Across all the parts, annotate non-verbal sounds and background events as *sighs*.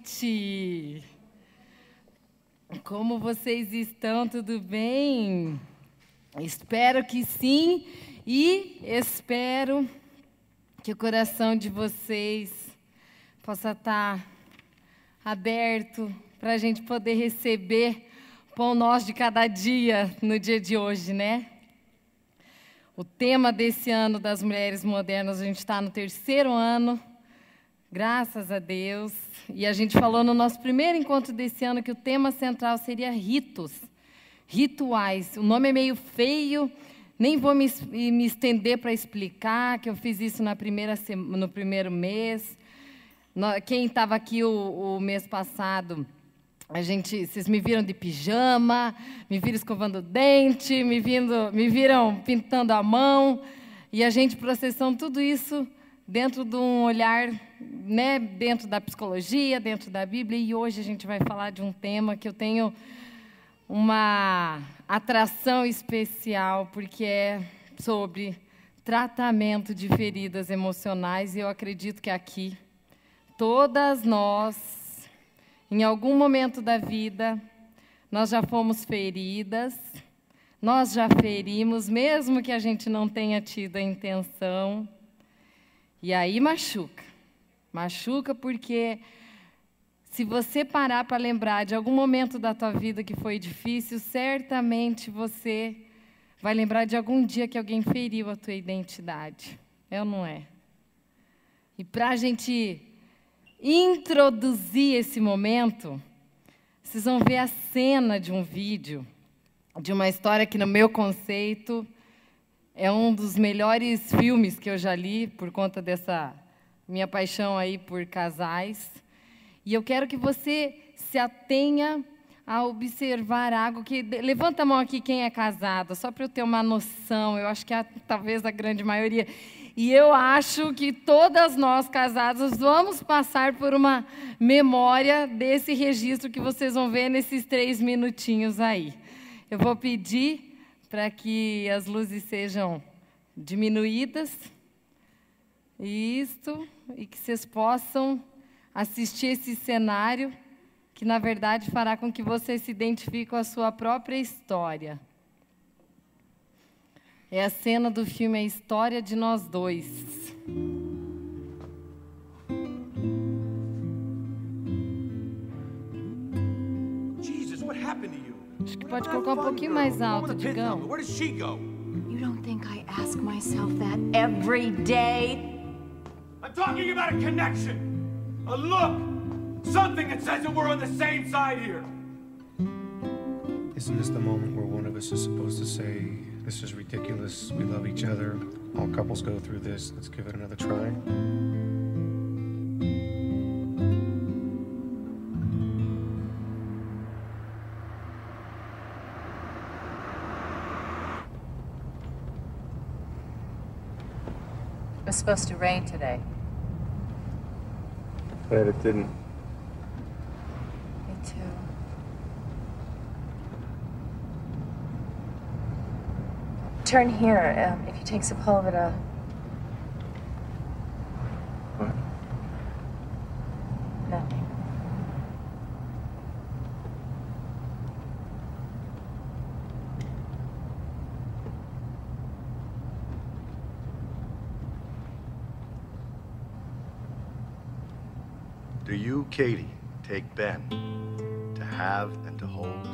noite. Como vocês estão? Tudo bem? Espero que sim e espero que o coração de vocês possa estar aberto para a gente poder receber pão nosso de cada dia no dia de hoje, né? O tema desse ano das mulheres modernas, a gente está no terceiro ano, graças a Deus. E a gente falou no nosso primeiro encontro desse ano que o tema central seria ritos, rituais. O nome é meio feio, nem vou me, me estender para explicar que eu fiz isso na primeira no primeiro mês. Quem estava aqui o, o mês passado a gente, vocês me viram de pijama, me viram escovando dente, me, vindo, me viram pintando a mão, e a gente processando tudo isso dentro de um olhar, né, dentro da psicologia, dentro da Bíblia, e hoje a gente vai falar de um tema que eu tenho uma atração especial, porque é sobre tratamento de feridas emocionais, e eu acredito que aqui todas nós em algum momento da vida, nós já fomos feridas, nós já ferimos, mesmo que a gente não tenha tido a intenção. E aí machuca. Machuca porque se você parar para lembrar de algum momento da tua vida que foi difícil, certamente você vai lembrar de algum dia que alguém feriu a tua identidade. É ou não é? E para a gente introduzir esse momento, vocês vão ver a cena de um vídeo, de uma história que, no meu conceito, é um dos melhores filmes que eu já li, por conta dessa minha paixão aí por casais. E eu quero que você se atenha a observar algo que. Levanta a mão aqui quem é casado, só para eu ter uma noção. Eu acho que é, talvez a grande maioria. E eu acho que todas nós casadas vamos passar por uma memória desse registro que vocês vão ver nesses três minutinhos aí. Eu vou pedir para que as luzes sejam diminuídas. Isto, e que vocês possam assistir esse cenário que, na verdade, fará com que vocês se identifiquem com a sua própria história. É a cena do filme A História de Nós Dois. Jesus, what happened? Acho que pode colocar um pouquinho mais alto, Digão. Where does she go? You don't think I ask myself that every day? I'm talking about a connection, a look, something that says that we're on the same side here. Isn't this the moment where one of us is supposed to say, this is ridiculous. We love each other. All couples go through this. Let's give it another try. Was supposed to rain today. Glad it didn't. Me too. Turn here um, if you take Sepulveda. What? Nothing. Do you, Katie, take Ben to have and to hold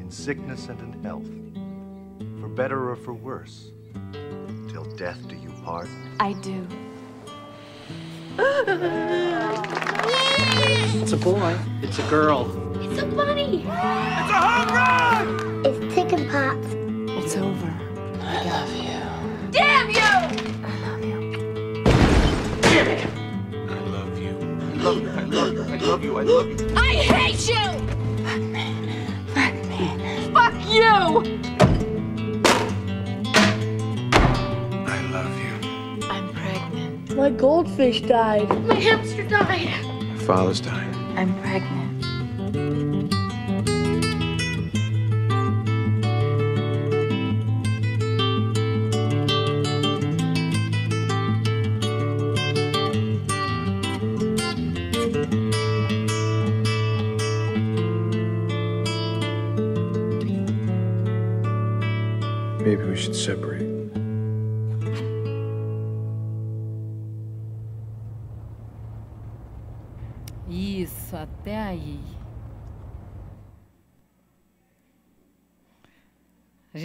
in sickness and in health? for better or for worse, till death do you part? I do. It's a boy. It's a girl. It's a bunny. It's a home run! It's chicken pox. Love you. I love you. I love you. I hate you! Fuck me. Fuck me. Fuck you! I love you. I'm pregnant. My goldfish died. My hamster died. My father's died.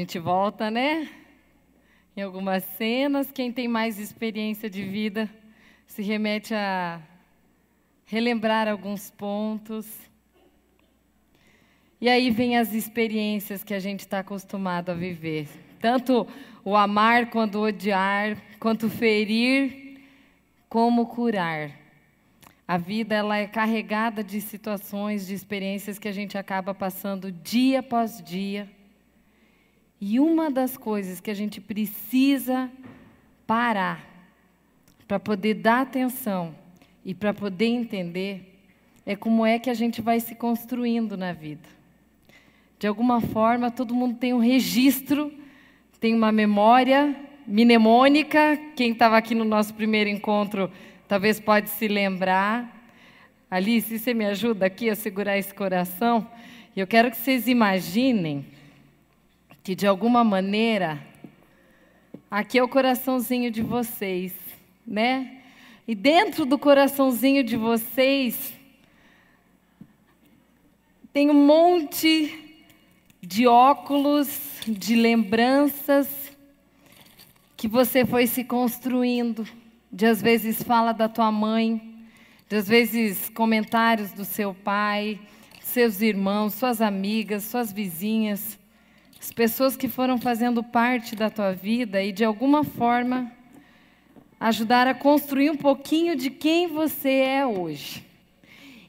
Gente volta, né? Em algumas cenas, quem tem mais experiência de vida se remete a relembrar alguns pontos. E aí vem as experiências que a gente está acostumado a viver. Tanto o amar quanto odiar, quanto ferir, como curar. A vida ela é carregada de situações, de experiências que a gente acaba passando dia após dia. E uma das coisas que a gente precisa parar para poder dar atenção e para poder entender é como é que a gente vai se construindo na vida. De alguma forma, todo mundo tem um registro, tem uma memória mnemônica. Quem estava aqui no nosso primeiro encontro talvez pode se lembrar. Alice, você me ajuda aqui a segurar esse coração? Eu quero que vocês imaginem que, de alguma maneira, aqui é o coraçãozinho de vocês, né? E dentro do coraçãozinho de vocês tem um monte de óculos, de lembranças que você foi se construindo. De às vezes fala da tua mãe, de às vezes comentários do seu pai, seus irmãos, suas amigas, suas vizinhas, as pessoas que foram fazendo parte da tua vida e de alguma forma ajudar a construir um pouquinho de quem você é hoje.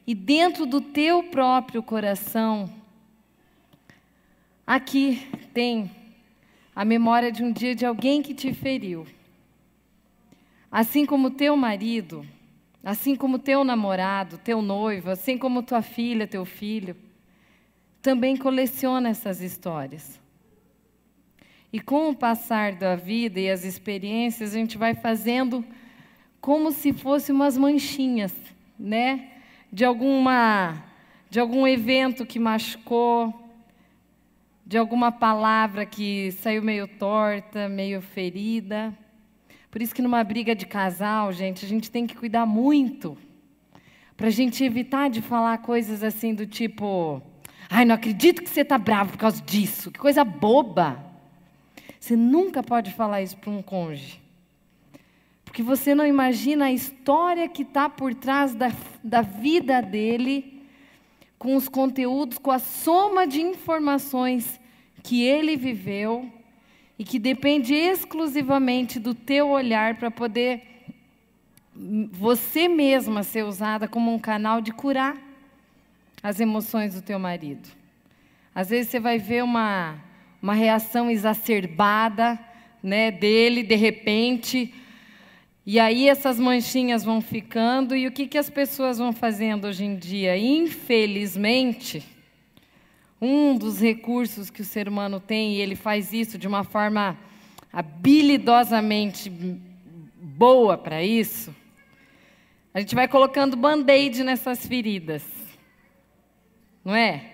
E dentro do teu próprio coração, aqui tem a memória de um dia de alguém que te feriu. Assim como teu marido, assim como teu namorado, teu noivo, assim como tua filha, teu filho, também coleciona essas histórias. E com o passar da vida e as experiências, a gente vai fazendo como se fossem umas manchinhas, né? De alguma de algum evento que machucou, de alguma palavra que saiu meio torta, meio ferida. Por isso que numa briga de casal, gente, a gente tem que cuidar muito para a gente evitar de falar coisas assim do tipo: "Ai, não acredito que você está bravo por causa disso. Que coisa boba." Você nunca pode falar isso para um cônjuge. Porque você não imagina a história que está por trás da, da vida dele, com os conteúdos, com a soma de informações que ele viveu e que depende exclusivamente do teu olhar para poder você mesma ser usada como um canal de curar as emoções do teu marido. Às vezes você vai ver uma uma reação exacerbada né, dele, de repente. E aí essas manchinhas vão ficando, e o que, que as pessoas vão fazendo hoje em dia? Infelizmente, um dos recursos que o ser humano tem, e ele faz isso de uma forma habilidosamente boa para isso, a gente vai colocando band-aid nessas feridas. Não é?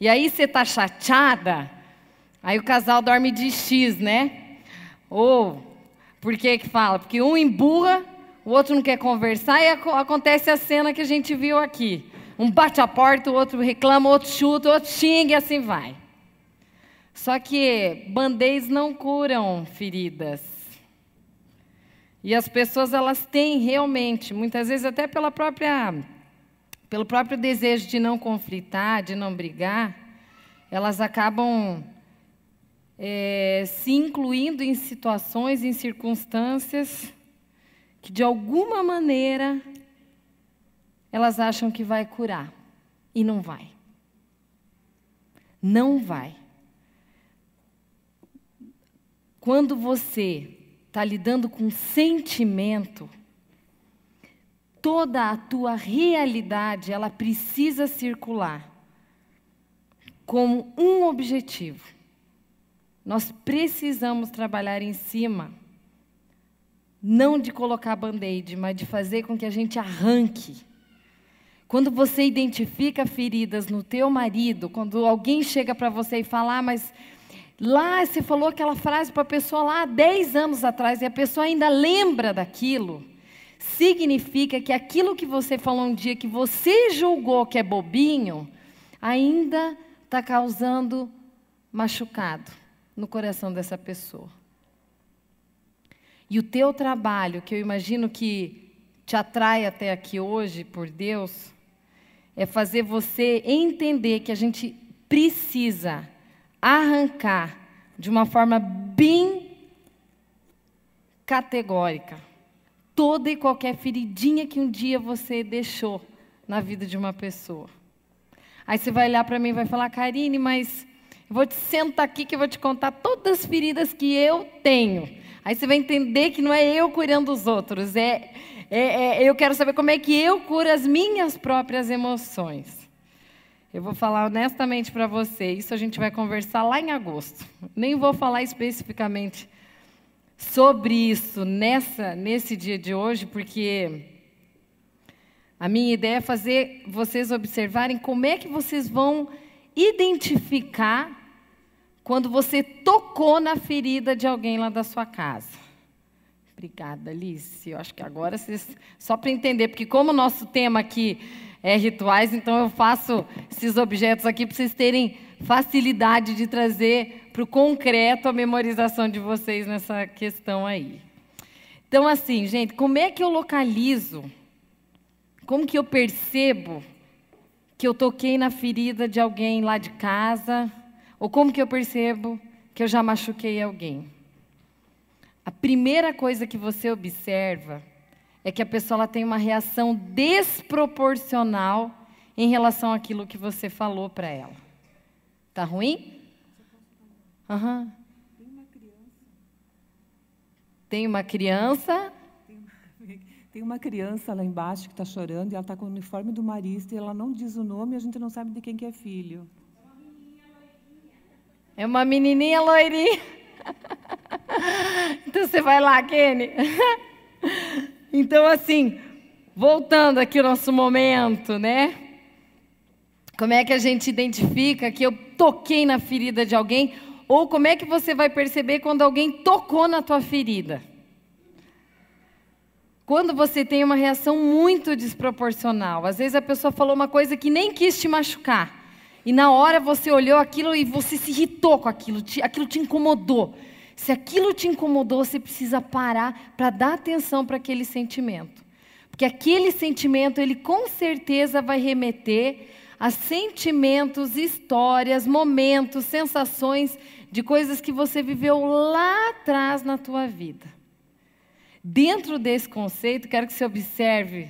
E aí você está chateada, Aí o casal dorme de X, né? Ou, por que que fala? Porque um emburra, o outro não quer conversar e acontece a cena que a gente viu aqui. Um bate a porta, o outro reclama, o outro chuta, o outro xinga e assim vai. Só que band-aids não curam feridas. E as pessoas elas têm realmente, muitas vezes até pela própria pelo próprio desejo de não conflitar, de não brigar, elas acabam é, se incluindo em situações, em circunstâncias que, de alguma maneira, elas acham que vai curar. E não vai. Não vai. Quando você está lidando com sentimento, toda a tua realidade ela precisa circular com um objetivo nós precisamos trabalhar em cima, não de colocar band-aid, mas de fazer com que a gente arranque. Quando você identifica feridas no teu marido, quando alguém chega para você e fala, ah, mas Lá você falou aquela frase para a pessoa lá há 10 anos atrás e a pessoa ainda lembra daquilo. Significa que aquilo que você falou um dia que você julgou que é bobinho, ainda está causando machucado no coração dessa pessoa. E o teu trabalho, que eu imagino que te atrai até aqui hoje por Deus, é fazer você entender que a gente precisa arrancar de uma forma bem categórica toda e qualquer feridinha que um dia você deixou na vida de uma pessoa. Aí você vai olhar para mim e vai falar, Karine, mas vou te sentar aqui que eu vou te contar todas as feridas que eu tenho. Aí você vai entender que não é eu curando os outros, é, é, é eu quero saber como é que eu curo as minhas próprias emoções. Eu vou falar honestamente para você, isso a gente vai conversar lá em agosto. Nem vou falar especificamente sobre isso nessa nesse dia de hoje, porque a minha ideia é fazer vocês observarem como é que vocês vão identificar quando você tocou na ferida de alguém lá da sua casa. Obrigada, Alice. Eu acho que agora vocês. Só para entender, porque como o nosso tema aqui é rituais, então eu faço esses objetos aqui para vocês terem facilidade de trazer para o concreto a memorização de vocês nessa questão aí. Então, assim, gente, como é que eu localizo como que eu percebo que eu toquei na ferida de alguém lá de casa? Ou como que eu percebo que eu já machuquei alguém? A primeira coisa que você observa é que a pessoa tem uma reação desproporcional em relação àquilo que você falou para ela. Tá ruim? Uhum. Tem uma criança tem uma criança lá embaixo que está chorando e ela está com o uniforme do marista e ela não diz o nome e a gente não sabe de quem que é filho. É uma menininha loirinha. *laughs* então você vai lá, Kenny. *laughs* então, assim, voltando aqui ao nosso momento, né? Como é que a gente identifica que eu toquei na ferida de alguém? Ou como é que você vai perceber quando alguém tocou na tua ferida? Quando você tem uma reação muito desproporcional, às vezes a pessoa falou uma coisa que nem quis te machucar, e na hora você olhou aquilo e você se irritou com aquilo, te, aquilo te incomodou. Se aquilo te incomodou, você precisa parar para dar atenção para aquele sentimento. Porque aquele sentimento, ele com certeza vai remeter a sentimentos, histórias, momentos, sensações de coisas que você viveu lá atrás na tua vida. Dentro desse conceito, quero que você observe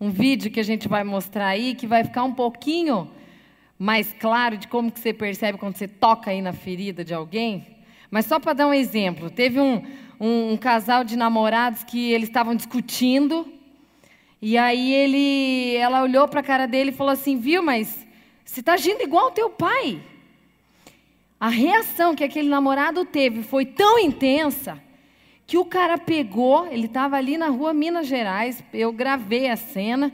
um vídeo que a gente vai mostrar aí, que vai ficar um pouquinho mais claro de como que você percebe quando você toca aí na ferida de alguém. Mas só para dar um exemplo, teve um, um, um casal de namorados que eles estavam discutindo, e aí ele, ela olhou para a cara dele e falou assim, viu, mas você está agindo igual ao teu pai. A reação que aquele namorado teve foi tão intensa que o cara pegou, ele estava ali na rua Minas Gerais, eu gravei a cena,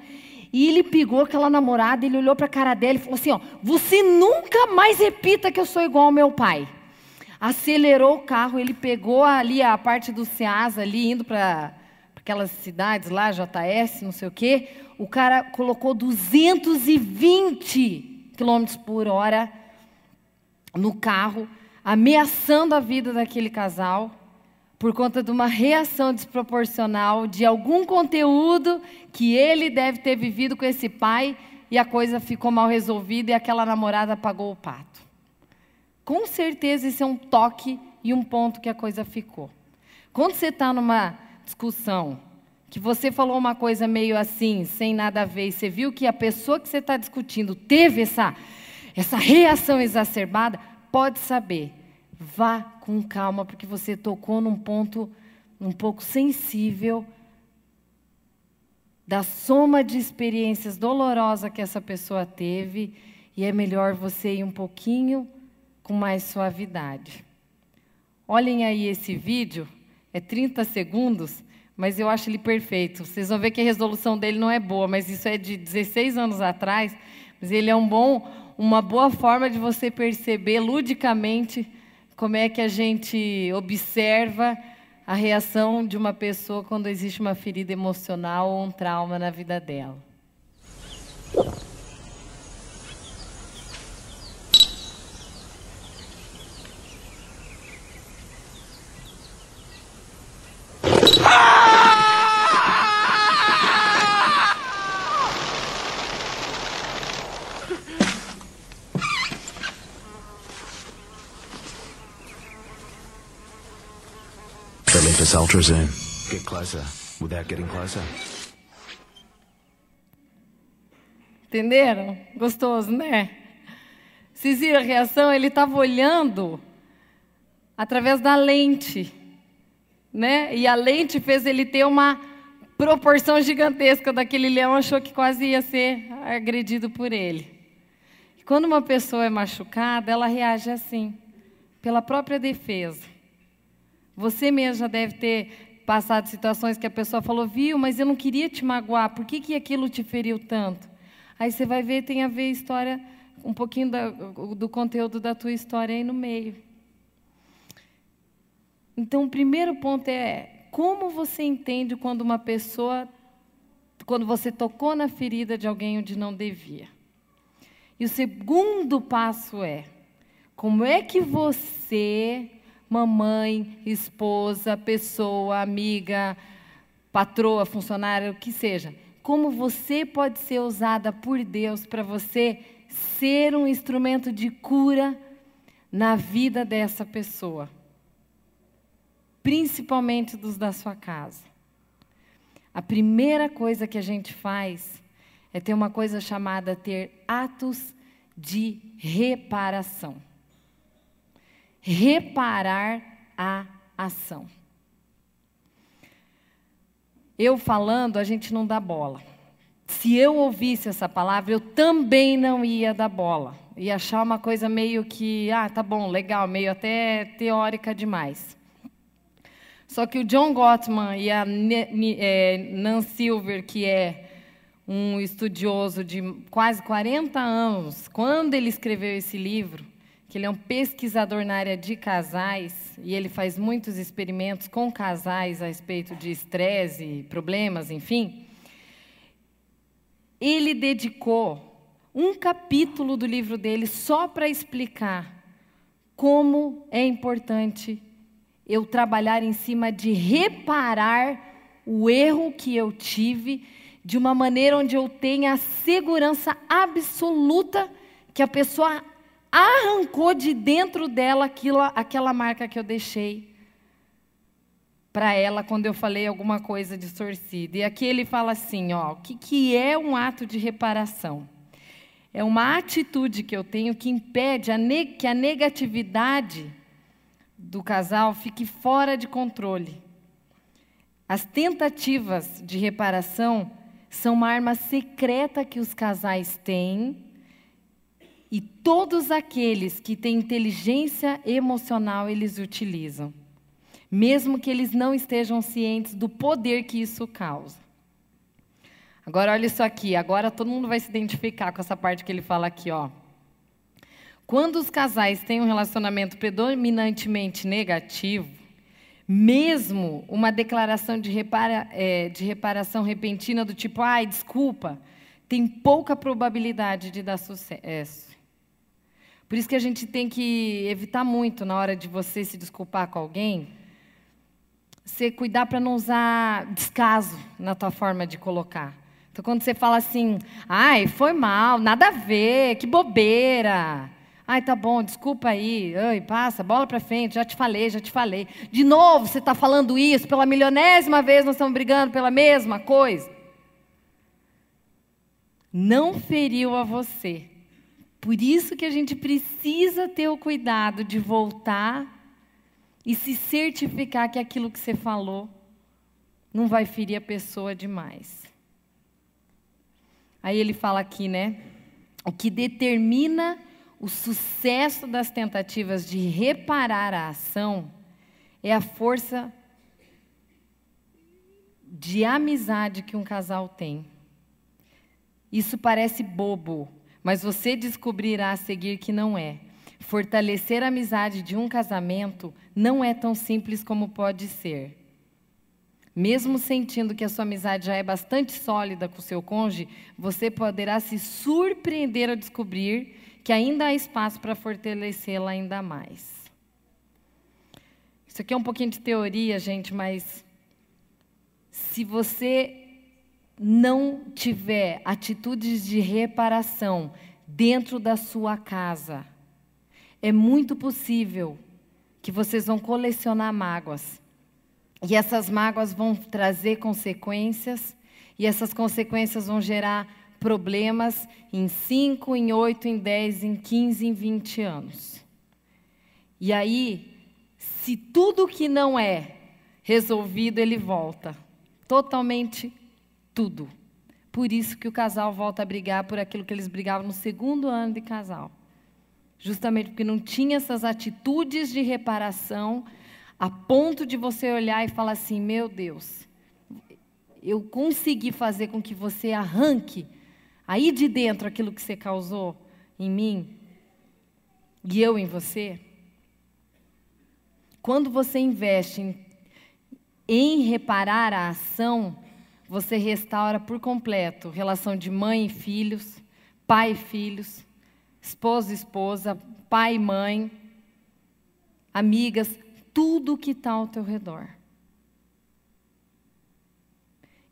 e ele pegou aquela namorada, ele olhou para a cara dela e falou assim: ó, você nunca mais repita que eu sou igual ao meu pai. Acelerou o carro, ele pegou ali a parte do SEAS ali, indo para aquelas cidades lá, JS, não sei o quê. O cara colocou 220 quilômetros por hora no carro, ameaçando a vida daquele casal por conta de uma reação desproporcional de algum conteúdo que ele deve ter vivido com esse pai e a coisa ficou mal resolvida e aquela namorada pagou o pato. Com certeza isso é um toque e um ponto que a coisa ficou. Quando você está numa discussão que você falou uma coisa meio assim, sem nada a ver, e você viu que a pessoa que você está discutindo teve essa, essa reação exacerbada, pode saber Vá com calma, porque você tocou num ponto um pouco sensível da soma de experiências dolorosas que essa pessoa teve, e é melhor você ir um pouquinho com mais suavidade. Olhem aí esse vídeo, é 30 segundos, mas eu acho ele perfeito. Vocês vão ver que a resolução dele não é boa, mas isso é de 16 anos atrás, mas ele é um bom, uma boa forma de você perceber ludicamente como é que a gente observa a reação de uma pessoa quando existe uma ferida emocional ou um trauma na vida dela. Ultrazoom. Get closer without getting closer. Entenderam? Gostoso, né? Vocês viram a reação? Ele estava olhando através da lente, né? E a lente fez ele ter uma proporção gigantesca daquele leão, achou que quase ia ser agredido por ele. E quando uma pessoa é machucada, ela reage assim, pela própria defesa. Você mesmo já deve ter passado situações que a pessoa falou, viu, mas eu não queria te magoar, por que, que aquilo te feriu tanto? Aí você vai ver, tem a ver a história, um pouquinho da, do conteúdo da tua história aí no meio. Então, o primeiro ponto é como você entende quando uma pessoa, quando você tocou na ferida de alguém onde não devia. E o segundo passo é como é que você mamãe, esposa, pessoa, amiga, patroa, funcionária, o que seja. Como você pode ser usada por Deus para você ser um instrumento de cura na vida dessa pessoa, principalmente dos da sua casa. A primeira coisa que a gente faz é ter uma coisa chamada ter atos de reparação reparar a ação. Eu falando, a gente não dá bola. Se eu ouvisse essa palavra, eu também não ia dar bola. Ia achar uma coisa meio que, ah, tá bom, legal, meio até teórica demais. Só que o John Gottman e a é, Nan Silver, que é um estudioso de quase 40 anos, quando ele escreveu esse livro, que ele é um pesquisador na área de casais e ele faz muitos experimentos com casais a respeito de estresse, problemas, enfim. Ele dedicou um capítulo do livro dele só para explicar como é importante eu trabalhar em cima de reparar o erro que eu tive de uma maneira onde eu tenha a segurança absoluta que a pessoa arrancou de dentro dela aquilo, aquela marca que eu deixei para ela quando eu falei alguma coisa distorcida. E aqui ele fala assim, ó, o que, que é um ato de reparação? É uma atitude que eu tenho que impede a que a negatividade do casal fique fora de controle. As tentativas de reparação são uma arma secreta que os casais têm e todos aqueles que têm inteligência emocional, eles utilizam, mesmo que eles não estejam cientes do poder que isso causa. Agora, olha isso aqui. Agora todo mundo vai se identificar com essa parte que ele fala aqui, ó. Quando os casais têm um relacionamento predominantemente negativo, mesmo uma declaração de, repara, é, de reparação repentina do tipo, ai, desculpa, tem pouca probabilidade de dar sucesso. Por isso que a gente tem que evitar muito na hora de você se desculpar com alguém, você cuidar para não usar descaso na tua forma de colocar. Então, quando você fala assim, ai, foi mal, nada a ver, que bobeira. Ai, tá bom, desculpa aí. Ai, passa, bola para frente, já te falei, já te falei. De novo, você está falando isso, pela milionésima vez nós estamos brigando pela mesma coisa. Não feriu a você por isso que a gente precisa ter o cuidado de voltar e se certificar que aquilo que você falou não vai ferir a pessoa demais. Aí ele fala aqui, né? O que determina o sucesso das tentativas de reparar a ação é a força de amizade que um casal tem. Isso parece bobo, mas você descobrirá a seguir que não é. fortalecer a amizade de um casamento não é tão simples como pode ser. Mesmo sentindo que a sua amizade já é bastante sólida com o seu cônjuge, você poderá se surpreender ao descobrir que ainda há espaço para fortalecê-la ainda mais. Isso aqui é um pouquinho de teoria, gente, mas se você não tiver atitudes de reparação dentro da sua casa, é muito possível que vocês vão colecionar mágoas. E essas mágoas vão trazer consequências, e essas consequências vão gerar problemas em 5, em 8, em 10, em 15, em 20 anos. E aí, se tudo que não é resolvido, ele volta. Totalmente tudo. Por isso que o casal volta a brigar por aquilo que eles brigavam no segundo ano de casal. Justamente porque não tinha essas atitudes de reparação a ponto de você olhar e falar assim: meu Deus, eu consegui fazer com que você arranque aí de dentro aquilo que você causou em mim e eu em você. Quando você investe em, em reparar a ação, você restaura por completo relação de mãe e filhos, pai e filhos, esposo e esposa, pai e mãe, amigas, tudo que está ao teu redor.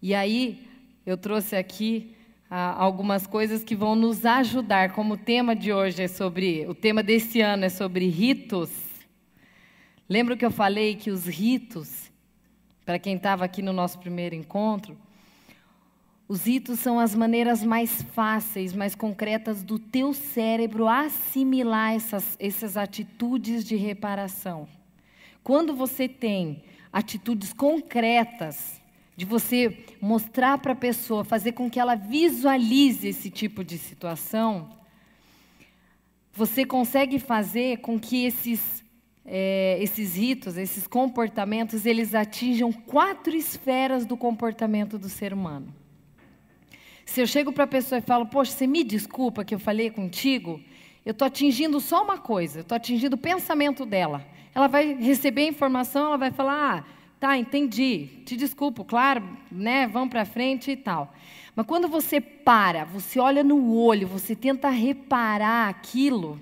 E aí, eu trouxe aqui ah, algumas coisas que vão nos ajudar, como o tema de hoje é sobre, o tema desse ano é sobre ritos. Lembra que eu falei que os ritos, para quem estava aqui no nosso primeiro encontro, os ritos são as maneiras mais fáceis, mais concretas do teu cérebro assimilar essas, essas atitudes de reparação. Quando você tem atitudes concretas, de você mostrar para a pessoa, fazer com que ela visualize esse tipo de situação, você consegue fazer com que esses, é, esses ritos, esses comportamentos, eles atinjam quatro esferas do comportamento do ser humano. Se eu chego para a pessoa e falo, poxa, você me desculpa que eu falei contigo, eu estou atingindo só uma coisa, eu estou atingindo o pensamento dela. Ela vai receber a informação, ela vai falar, ah, tá, entendi, te desculpo, claro, né, vamos para frente e tal. Mas quando você para, você olha no olho, você tenta reparar aquilo,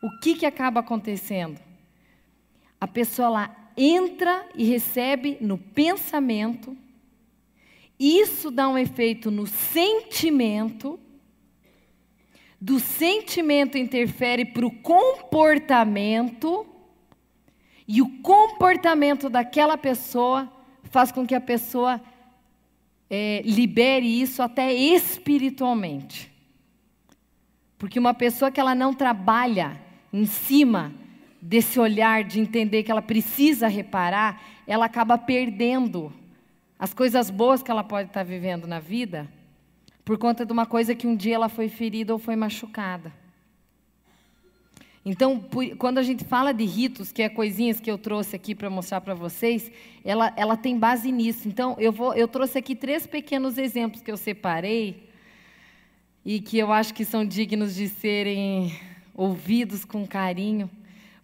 o que, que acaba acontecendo? A pessoa lá entra e recebe no pensamento, isso dá um efeito no sentimento, do sentimento interfere para o comportamento, e o comportamento daquela pessoa faz com que a pessoa é, libere isso até espiritualmente. Porque uma pessoa que ela não trabalha em cima desse olhar de entender que ela precisa reparar, ela acaba perdendo as coisas boas que ela pode estar vivendo na vida por conta de uma coisa que um dia ela foi ferida ou foi machucada. Então, quando a gente fala de ritos, que é coisinhas que eu trouxe aqui para mostrar para vocês, ela, ela tem base nisso. Então, eu, vou, eu trouxe aqui três pequenos exemplos que eu separei e que eu acho que são dignos de serem ouvidos com carinho,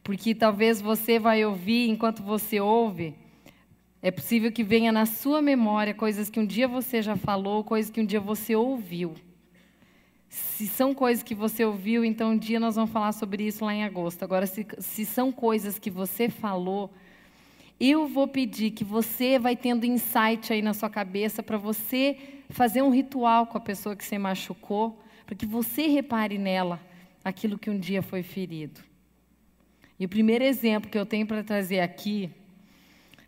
porque talvez você vai ouvir enquanto você ouve é possível que venha na sua memória coisas que um dia você já falou, coisas que um dia você ouviu. Se são coisas que você ouviu, então um dia nós vamos falar sobre isso lá em agosto. Agora, se, se são coisas que você falou, eu vou pedir que você vai tendo insight aí na sua cabeça para você fazer um ritual com a pessoa que você machucou, para que você repare nela aquilo que um dia foi ferido. E o primeiro exemplo que eu tenho para trazer aqui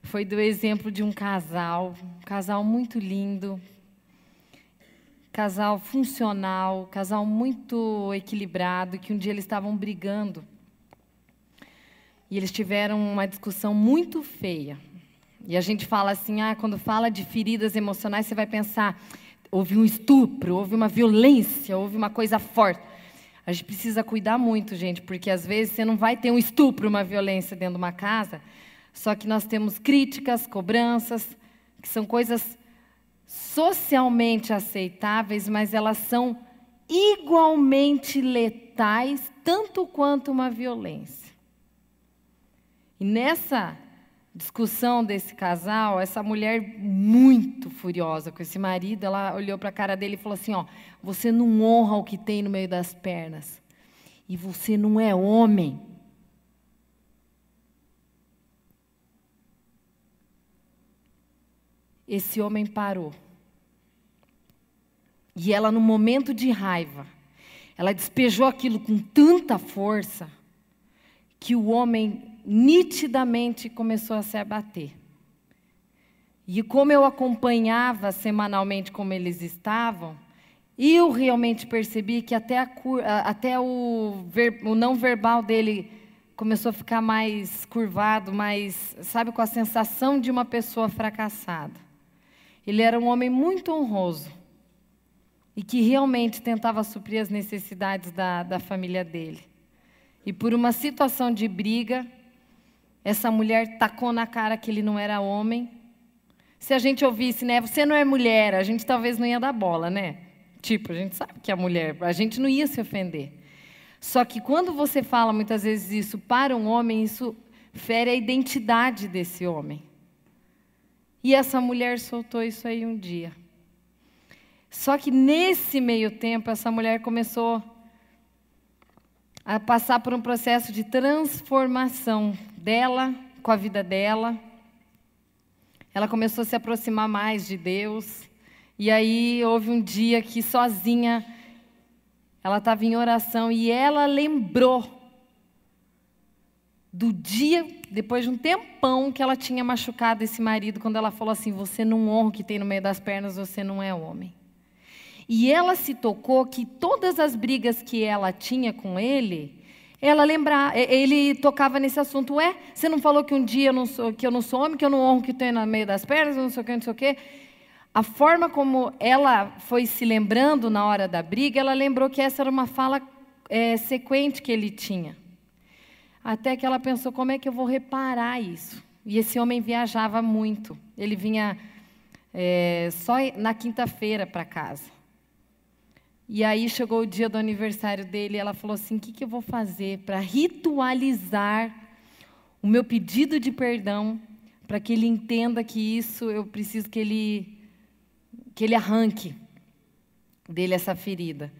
foi do exemplo de um casal, um casal muito lindo, casal funcional, casal muito equilibrado, que um dia eles estavam brigando. E eles tiveram uma discussão muito feia. E a gente fala assim, ah, quando fala de feridas emocionais, você vai pensar, houve um estupro, houve uma violência, houve uma coisa forte. A gente precisa cuidar muito, gente, porque às vezes você não vai ter um estupro, uma violência dentro de uma casa, só que nós temos críticas, cobranças, que são coisas socialmente aceitáveis, mas elas são igualmente letais, tanto quanto uma violência. E nessa discussão desse casal, essa mulher muito furiosa com esse marido, ela olhou para a cara dele e falou assim: ó, você não honra o que tem no meio das pernas. E você não é homem. Esse homem parou. E ela, no momento de raiva, ela despejou aquilo com tanta força que o homem nitidamente começou a se abater. E como eu acompanhava semanalmente como eles estavam, eu realmente percebi que até, a, até o, ver, o não verbal dele começou a ficar mais curvado, mais, sabe, com a sensação de uma pessoa fracassada. Ele era um homem muito honroso e que realmente tentava suprir as necessidades da, da família dele. E por uma situação de briga, essa mulher tacou na cara que ele não era homem. Se a gente ouvisse, né, você não é mulher, a gente talvez não ia dar bola, né? Tipo, a gente sabe que é mulher, a gente não ia se ofender. Só que quando você fala muitas vezes isso para um homem, isso fere a identidade desse homem. E essa mulher soltou isso aí um dia. Só que nesse meio tempo, essa mulher começou a passar por um processo de transformação dela com a vida dela. Ela começou a se aproximar mais de Deus. E aí houve um dia que sozinha ela estava em oração e ela lembrou do dia, depois de um tempão, que ela tinha machucado esse marido, quando ela falou assim: Você não honra o que tem no meio das pernas, você não é homem. E ela se tocou que todas as brigas que ela tinha com ele, ela lembrar, ele tocava nesse assunto. Ué, você não falou que um dia eu não sou, que eu não sou homem, que eu não honro o que tem no meio das pernas, não sei o que, não sei o que. A forma como ela foi se lembrando na hora da briga, ela lembrou que essa era uma fala é, sequente que ele tinha. Até que ela pensou: como é que eu vou reparar isso? E esse homem viajava muito. Ele vinha é, só na quinta-feira para casa. E aí chegou o dia do aniversário dele e ela falou assim: o que, que eu vou fazer para ritualizar o meu pedido de perdão, para que ele entenda que isso eu preciso que ele, que ele arranque dele essa ferida.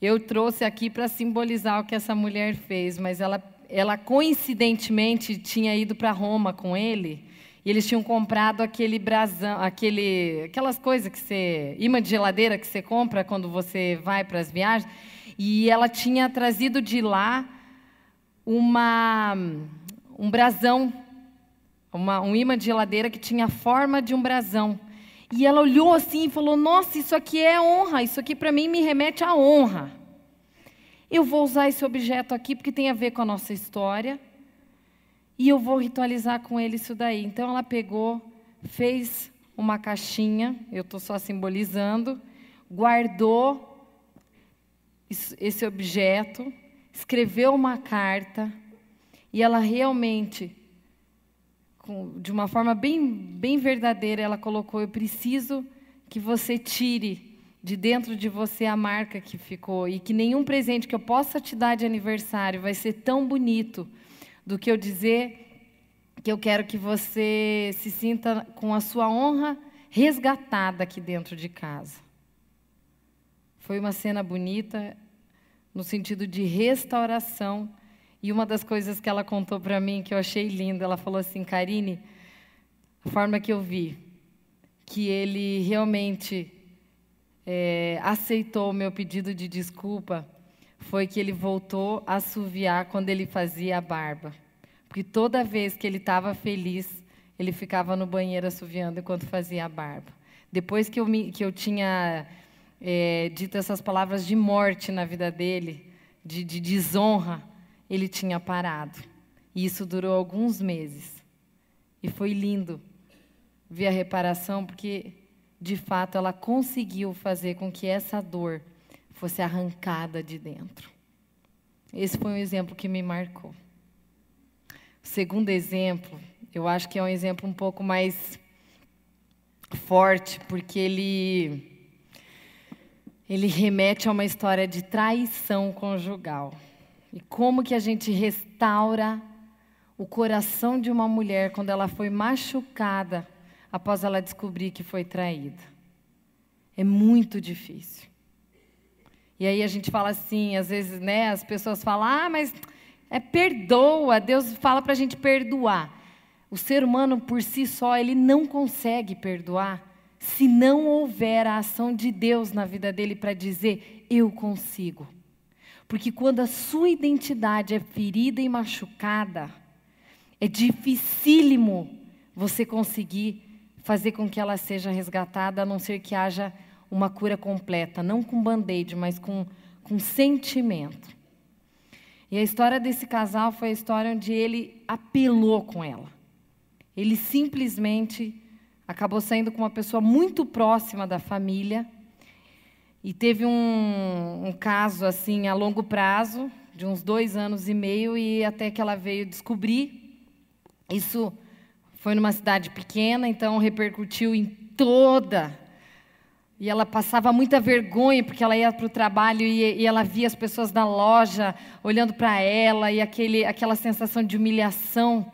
Eu trouxe aqui para simbolizar o que essa mulher fez, mas ela, ela coincidentemente tinha ido para Roma com ele e eles tinham comprado aquele brasão, aquele, aquelas coisas que você. imã de geladeira que você compra quando você vai para as viagens. E ela tinha trazido de lá uma, um brasão, uma, um imã de geladeira que tinha a forma de um brasão. E ela olhou assim e falou: Nossa, isso aqui é honra, isso aqui para mim me remete à honra. Eu vou usar esse objeto aqui porque tem a ver com a nossa história e eu vou ritualizar com ele isso daí. Então ela pegou, fez uma caixinha, eu estou só simbolizando, guardou esse objeto, escreveu uma carta, e ela realmente, de uma forma bem, bem verdadeira, ela colocou: Eu preciso que você tire de dentro de você a marca que ficou, e que nenhum presente que eu possa te dar de aniversário vai ser tão bonito do que eu dizer que eu quero que você se sinta com a sua honra resgatada aqui dentro de casa. Foi uma cena bonita, no sentido de restauração. E uma das coisas que ela contou para mim, que eu achei linda, ela falou assim: Karine, a forma que eu vi, que ele realmente é, aceitou o meu pedido de desculpa foi que ele voltou a assoviar quando ele fazia a barba. Porque toda vez que ele estava feliz, ele ficava no banheiro assoviando enquanto fazia a barba. Depois que eu, me, que eu tinha é, dito essas palavras de morte na vida dele, de, de desonra, ele tinha parado. E isso durou alguns meses. E foi lindo ver a reparação, porque, de fato, ela conseguiu fazer com que essa dor fosse arrancada de dentro. Esse foi um exemplo que me marcou. O segundo exemplo, eu acho que é um exemplo um pouco mais forte, porque ele ele remete a uma história de traição conjugal. E como que a gente restaura o coração de uma mulher quando ela foi machucada após ela descobrir que foi traída. É muito difícil. E aí a gente fala assim, às vezes, né, as pessoas falam: "Ah, mas é perdoa, Deus fala para a gente perdoar". O ser humano por si só, ele não consegue perdoar se não houver a ação de Deus na vida dele para dizer: "Eu consigo". Porque quando a sua identidade é ferida e machucada, é dificílimo você conseguir fazer com que ela seja resgatada, a não ser que haja uma cura completa, não com band-aid, mas com, com sentimento. E a história desse casal foi a história onde ele apelou com ela. Ele simplesmente acabou saindo com uma pessoa muito próxima da família e teve um, um caso assim a longo prazo, de uns dois anos e meio, e até que ela veio descobrir. Isso foi numa cidade pequena, então repercutiu em toda. E ela passava muita vergonha, porque ela ia para o trabalho e, e, ela via as pessoas da loja olhando para ela, e aquele, aquela sensação de humilhação,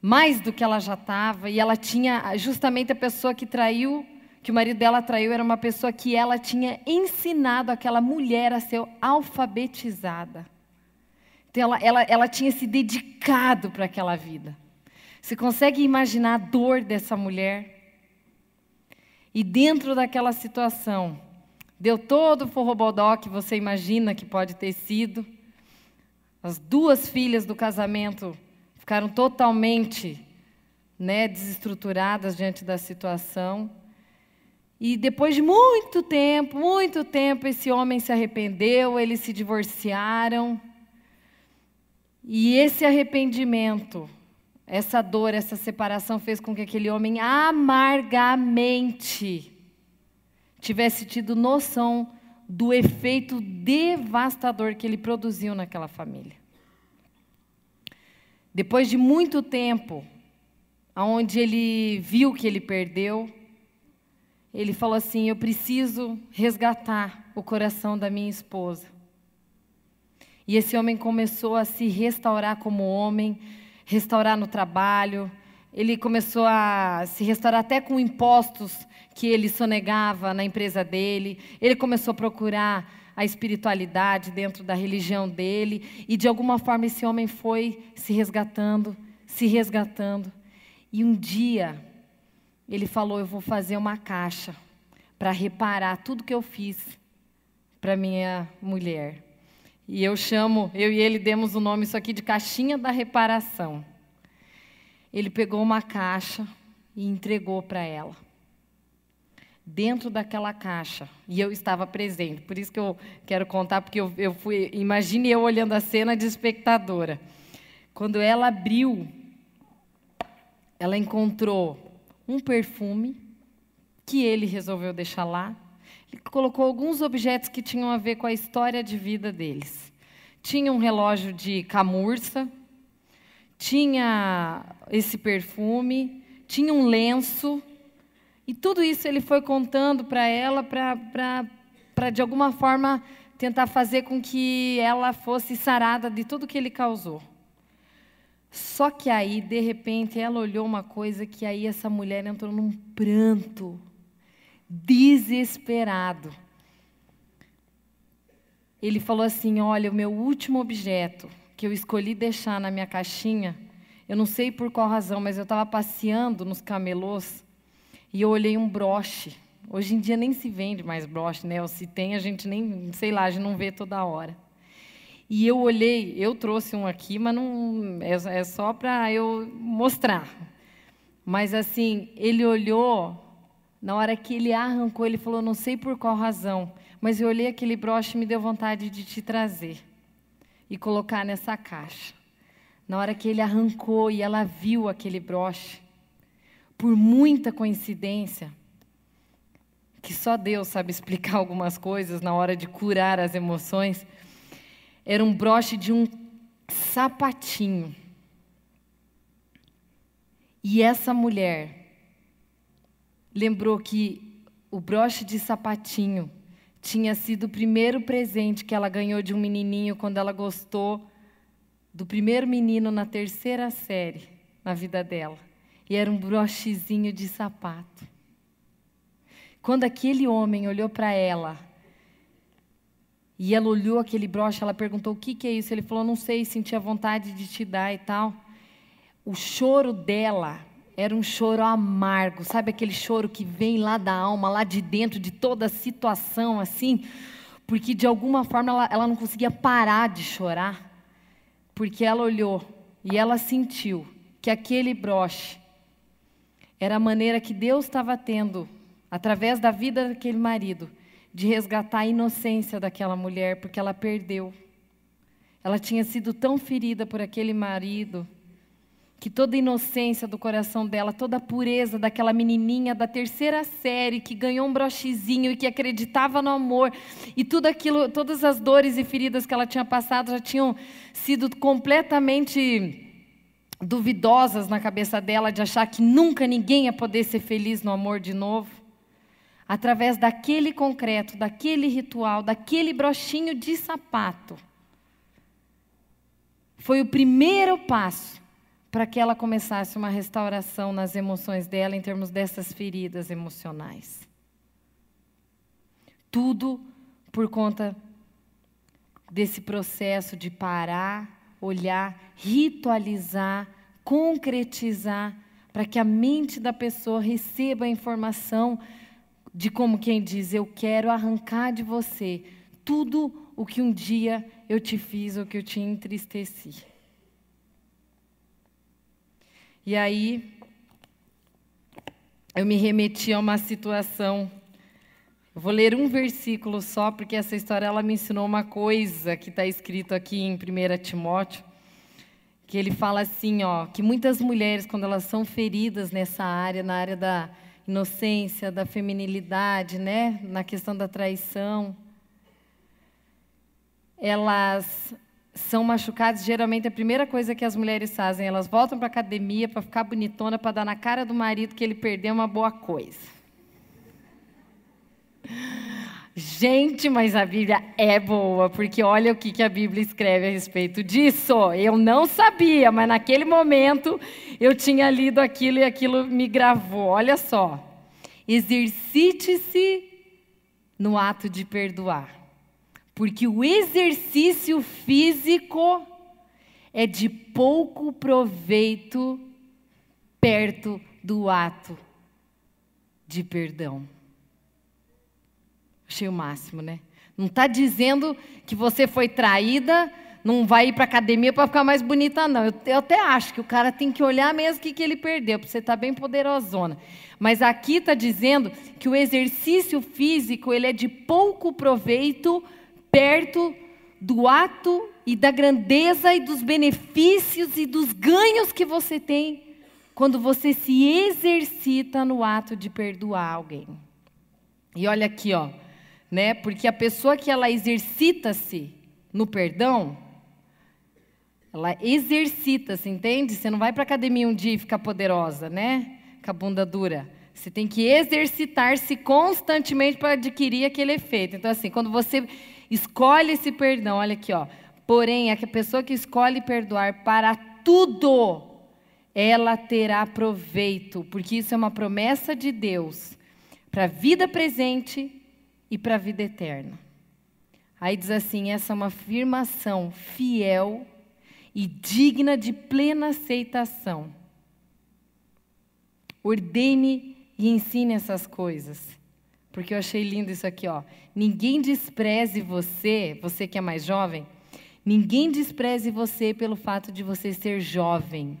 mais do que ela já estava. E ela tinha justamente a pessoa que traiu, que o marido dela traiu, era uma pessoa que ela tinha ensinado aquela mulher a ser alfabetizada. Então ela, ela, ela tinha se dedicado para aquela vida. Você consegue imaginar a dor dessa mulher? E dentro daquela situação, deu todo o forrobodó que você imagina que pode ter sido. As duas filhas do casamento ficaram totalmente né, desestruturadas diante da situação. E depois de muito tempo, muito tempo, esse homem se arrependeu, eles se divorciaram. E esse arrependimento essa dor, essa separação fez com que aquele homem amargamente tivesse tido noção do efeito devastador que ele produziu naquela família. Depois de muito tempo, aonde ele viu que ele perdeu, ele falou assim: "Eu preciso resgatar o coração da minha esposa". E esse homem começou a se restaurar como homem, restaurar no trabalho. Ele começou a se restaurar até com impostos que ele sonegava na empresa dele. Ele começou a procurar a espiritualidade dentro da religião dele. E de alguma forma esse homem foi se resgatando, se resgatando. E um dia ele falou: Eu vou fazer uma caixa para reparar tudo que eu fiz para minha mulher. E eu chamo, eu e ele demos o nome isso aqui de caixinha da reparação. Ele pegou uma caixa e entregou para ela. Dentro daquela caixa, e eu estava presente, por isso que eu quero contar, porque eu, eu fui, imagine eu olhando a cena de espectadora. Quando ela abriu, ela encontrou um perfume que ele resolveu deixar lá, ele colocou alguns objetos que tinham a ver com a história de vida deles. Tinha um relógio de camurça, tinha esse perfume, tinha um lenço, e tudo isso ele foi contando para ela para, de alguma forma, tentar fazer com que ela fosse sarada de tudo que ele causou. Só que aí, de repente, ela olhou uma coisa que aí essa mulher entrou num pranto desesperado. Ele falou assim: Olha, o meu último objeto que eu escolhi deixar na minha caixinha, eu não sei por qual razão, mas eu estava passeando nos camelôs e eu olhei um broche. Hoje em dia nem se vende mais broche, né? Ou se tem, a gente nem, sei lá, a gente não vê toda hora. E eu olhei, eu trouxe um aqui, mas não é, é só para eu mostrar. Mas assim, ele olhou na hora que ele arrancou, ele falou: Não sei por qual razão, mas eu olhei aquele broche e me deu vontade de te trazer e colocar nessa caixa. Na hora que ele arrancou e ela viu aquele broche, por muita coincidência, que só Deus sabe *laughs* explicar algumas coisas na hora de curar as emoções, era um broche de um sapatinho. E essa mulher lembrou que o broche de sapatinho tinha sido o primeiro presente que ela ganhou de um menininho quando ela gostou do primeiro menino na terceira série na vida dela. E era um brochezinho de sapato. Quando aquele homem olhou para ela, e ela olhou aquele broche, ela perguntou: O que, que é isso? Ele falou: Não sei, senti a vontade de te dar e tal. O choro dela era um choro amargo, sabe aquele choro que vem lá da alma, lá de dentro de toda a situação, assim, porque de alguma forma ela, ela não conseguia parar de chorar, porque ela olhou e ela sentiu que aquele broche era a maneira que Deus estava tendo, através da vida daquele marido, de resgatar a inocência daquela mulher, porque ela perdeu. Ela tinha sido tão ferida por aquele marido, que toda a inocência do coração dela, toda a pureza daquela menininha da terceira série que ganhou um brochezinho e que acreditava no amor, e tudo aquilo, todas as dores e feridas que ela tinha passado já tinham sido completamente duvidosas na cabeça dela de achar que nunca ninguém ia poder ser feliz no amor de novo. Através daquele concreto, daquele ritual, daquele brochinho de sapato. Foi o primeiro passo para que ela começasse uma restauração nas emoções dela em termos dessas feridas emocionais. Tudo por conta desse processo de parar, olhar, ritualizar, concretizar, para que a mente da pessoa receba a informação de como quem diz: Eu quero arrancar de você tudo o que um dia eu te fiz ou que eu te entristeci. E aí, eu me remeti a uma situação. Eu vou ler um versículo só, porque essa história ela me ensinou uma coisa que está escrito aqui em 1 Timóteo, que ele fala assim, ó, que muitas mulheres, quando elas são feridas nessa área, na área da inocência, da feminilidade, né, na questão da traição, elas são machucados, geralmente a primeira coisa que as mulheres fazem, elas voltam para a academia para ficar bonitona, para dar na cara do marido que ele perdeu uma boa coisa. Gente, mas a Bíblia é boa, porque olha o que, a Bíblia escreve a respeito disso. Eu não sabia, mas naquele momento eu tinha lido aquilo e aquilo me gravou. Olha só. Exercite-se no ato de perdoar. Porque o exercício físico é de pouco proveito perto do ato de perdão. Achei o máximo, né? Não está dizendo que você foi traída, não vai ir para academia para ficar mais bonita, não. Eu, eu, até acho que o cara tem que olhar mesmo o que, que ele perdeu, para você estar tá bem poderosona. Mas aqui está dizendo que o exercício físico ele é de pouco proveito perto do ato e da grandeza e dos benefícios e dos ganhos que você tem quando você se exercita no ato de perdoar alguém. E olha aqui, ó, né? Porque a pessoa que ela exercita-se no perdão, ela exercita-se, entende? Você não vai para academia um dia e ficar poderosa, né? Com a bunda dura. Você tem que exercitar-se constantemente para adquirir aquele efeito. Então, assim, quando você Escolhe esse perdão, olha aqui, ó. Porém, a pessoa que escolhe perdoar para tudo, ela terá proveito, porque isso é uma promessa de Deus para a vida presente e para a vida eterna. Aí diz assim: essa é uma afirmação fiel e digna de plena aceitação. Ordene e ensine essas coisas porque eu achei lindo isso aqui, ó. Ninguém despreze você, você que é mais jovem, ninguém despreze você pelo fato de você ser jovem.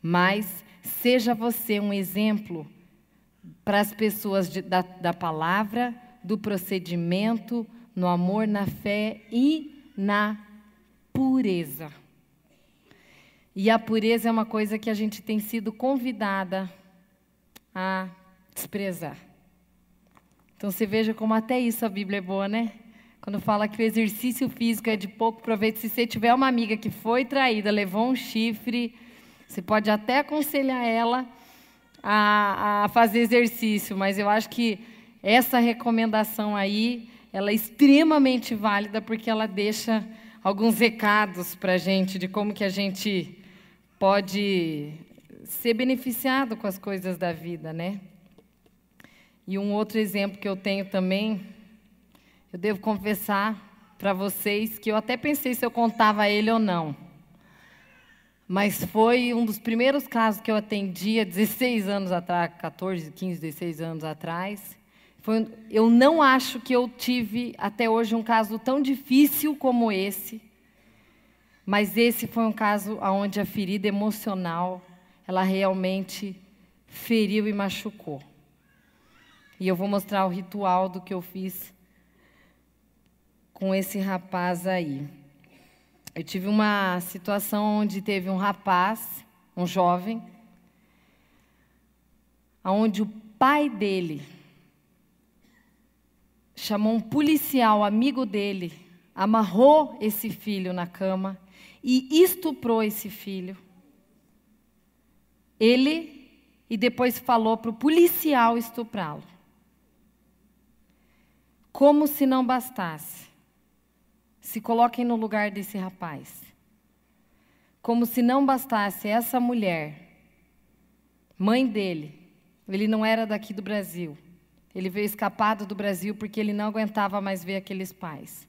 Mas seja você um exemplo para as pessoas de, da, da palavra, do procedimento, no amor, na fé e na pureza. E a pureza é uma coisa que a gente tem sido convidada a desprezar. Então você veja como até isso a Bíblia é boa, né? Quando fala que o exercício físico é de pouco proveito, se você tiver uma amiga que foi traída, levou um chifre, você pode até aconselhar ela a, a fazer exercício, mas eu acho que essa recomendação aí, ela é extremamente válida porque ela deixa alguns recados para a gente de como que a gente pode ser beneficiado com as coisas da vida, né? E um outro exemplo que eu tenho também, eu devo confessar para vocês que eu até pensei se eu contava ele ou não. Mas foi um dos primeiros casos que eu atendi há 16 anos atrás, 14, 15, 16 anos atrás. Foi, eu não acho que eu tive até hoje um caso tão difícil como esse, mas esse foi um caso onde a ferida emocional ela realmente feriu e machucou. E eu vou mostrar o ritual do que eu fiz com esse rapaz aí. Eu tive uma situação onde teve um rapaz, um jovem, onde o pai dele chamou um policial amigo dele, amarrou esse filho na cama e estuprou esse filho. Ele e depois falou para o policial estuprá-lo. Como se não bastasse. Se coloquem no lugar desse rapaz. Como se não bastasse essa mulher, mãe dele, ele não era daqui do Brasil. Ele veio escapado do Brasil porque ele não aguentava mais ver aqueles pais.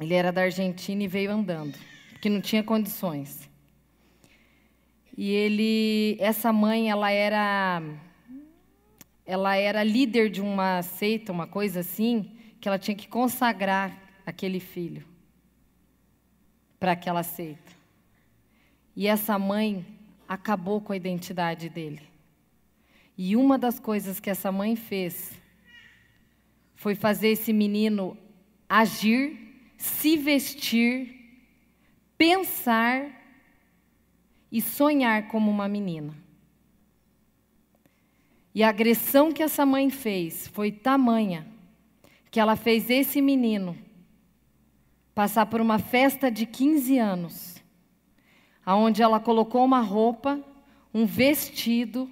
Ele era da Argentina e veio andando, porque não tinha condições. E ele, essa mãe, ela era ela era líder de uma seita, uma coisa assim, que ela tinha que consagrar aquele filho para aquela seita. E essa mãe acabou com a identidade dele. E uma das coisas que essa mãe fez foi fazer esse menino agir, se vestir, pensar e sonhar como uma menina. E a agressão que essa mãe fez foi tamanha que ela fez esse menino passar por uma festa de 15 anos, aonde ela colocou uma roupa, um vestido,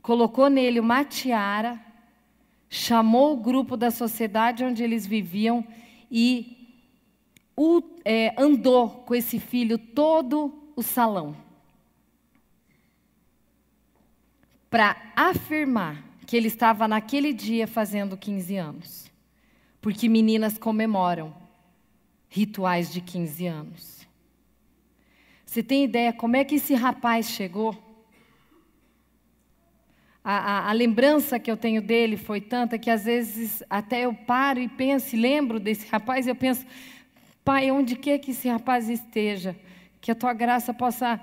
colocou nele uma tiara, chamou o grupo da sociedade onde eles viviam e o, é, andou com esse filho todo o salão. Para afirmar que ele estava naquele dia fazendo 15 anos. Porque meninas comemoram rituais de 15 anos. Você tem ideia como é que esse rapaz chegou? a, a, a, lembrança que eu tenho dele foi tanta que às vezes até eu paro e penso, e lembro desse rapaz, e eu penso, Pai, onde quer que esse rapaz esteja, que a tua graça possa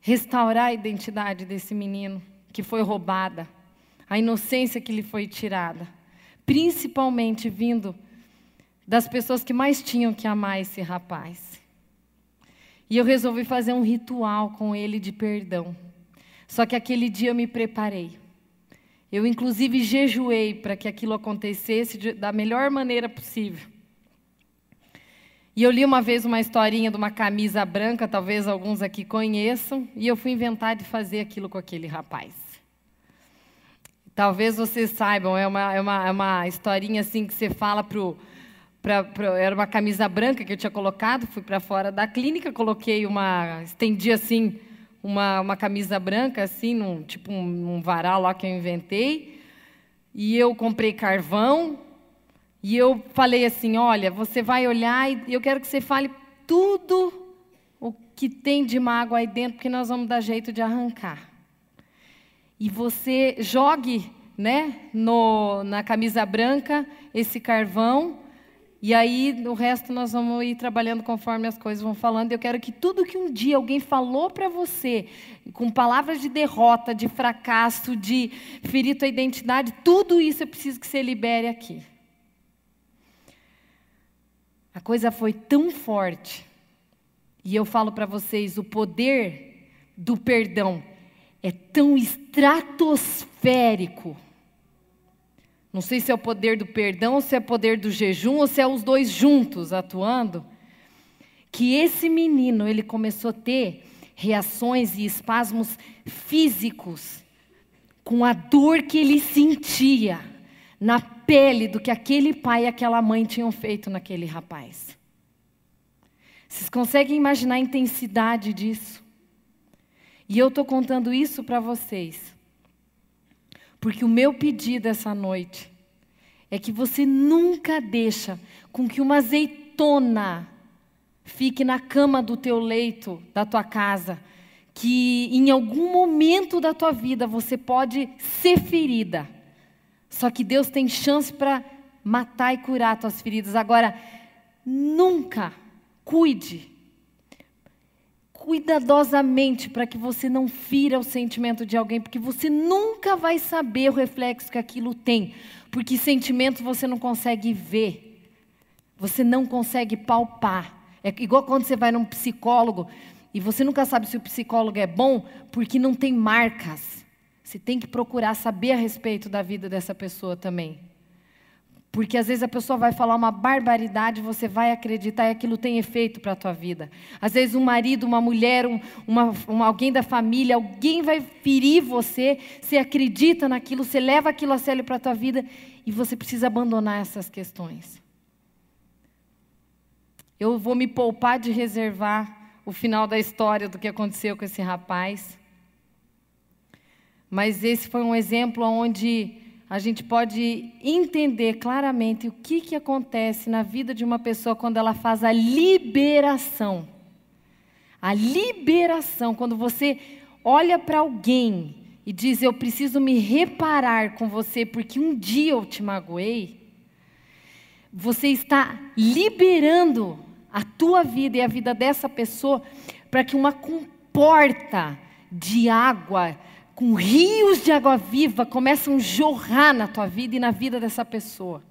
restaurar a identidade desse menino que foi roubada, a inocência que lhe foi tirada, principalmente vindo das pessoas que mais tinham que amar esse rapaz. E eu resolvi fazer um ritual com ele de perdão. Só que aquele dia eu me preparei. Eu, inclusive, jejuei para que aquilo acontecesse da melhor maneira possível. E eu li uma vez uma historinha de uma camisa branca, talvez alguns aqui conheçam, e eu fui inventar de fazer aquilo com aquele rapaz. Talvez vocês saibam, é uma, é uma, é uma historinha assim que você fala para o. era uma camisa branca que eu tinha colocado, fui para fora da clínica, coloquei uma. estendi assim uma, uma camisa branca, assim, num, tipo um, um varal lá que eu inventei. E eu comprei carvão. E eu falei assim: olha, você vai olhar e eu quero que você fale tudo o que tem de mágoa aí dentro, porque nós vamos dar jeito de arrancar. E você jogue né, no, na camisa branca esse carvão e aí, o resto nós vamos ir trabalhando conforme as coisas vão falando. Eu quero que tudo que um dia alguém falou para você, com palavras de derrota, de fracasso, de ferir tua identidade, tudo isso eu preciso que você libere aqui. A coisa foi tão forte. E eu falo para vocês, o poder do perdão é tão estratosférico não sei se é o poder do perdão, se é o poder do jejum, ou se é os dois juntos atuando. Que esse menino, ele começou a ter reações e espasmos físicos com a dor que ele sentia na pele do que aquele pai e aquela mãe tinham feito naquele rapaz. Vocês conseguem imaginar a intensidade disso? E eu estou contando isso para vocês, porque o meu pedido essa noite é que você nunca deixa com que uma azeitona fique na cama do teu leito, da tua casa, que em algum momento da tua vida você pode ser ferida. Só que Deus tem chance para matar e curar tuas feridas. Agora, nunca cuide cuidadosamente para que você não fira o sentimento de alguém, porque você nunca vai saber o reflexo que aquilo tem, porque sentimentos você não consegue ver, você não consegue palpar. É igual quando você vai num psicólogo e você nunca sabe se o psicólogo é bom porque não tem marcas. Você tem que procurar saber a respeito da vida dessa pessoa também. Porque às vezes a pessoa vai falar uma barbaridade, você vai acreditar e aquilo tem efeito para a tua vida. Às vezes um marido, uma mulher, um, uma, um, alguém da família, alguém vai ferir você, você acredita naquilo, você leva aquilo a sério para a tua vida e você precisa abandonar essas questões. Eu vou me poupar de reservar o final da história do que aconteceu com esse rapaz. Mas esse foi um exemplo onde a gente pode entender claramente o que, que acontece na vida de uma pessoa quando ela faz a liberação. A liberação, quando você olha para alguém e diz: Eu preciso me reparar com você porque um dia eu te magoei. Você está liberando a tua vida e a vida dessa pessoa para que uma comporta de água com rios de água viva começam a jorrar na tua vida e na vida dessa pessoa.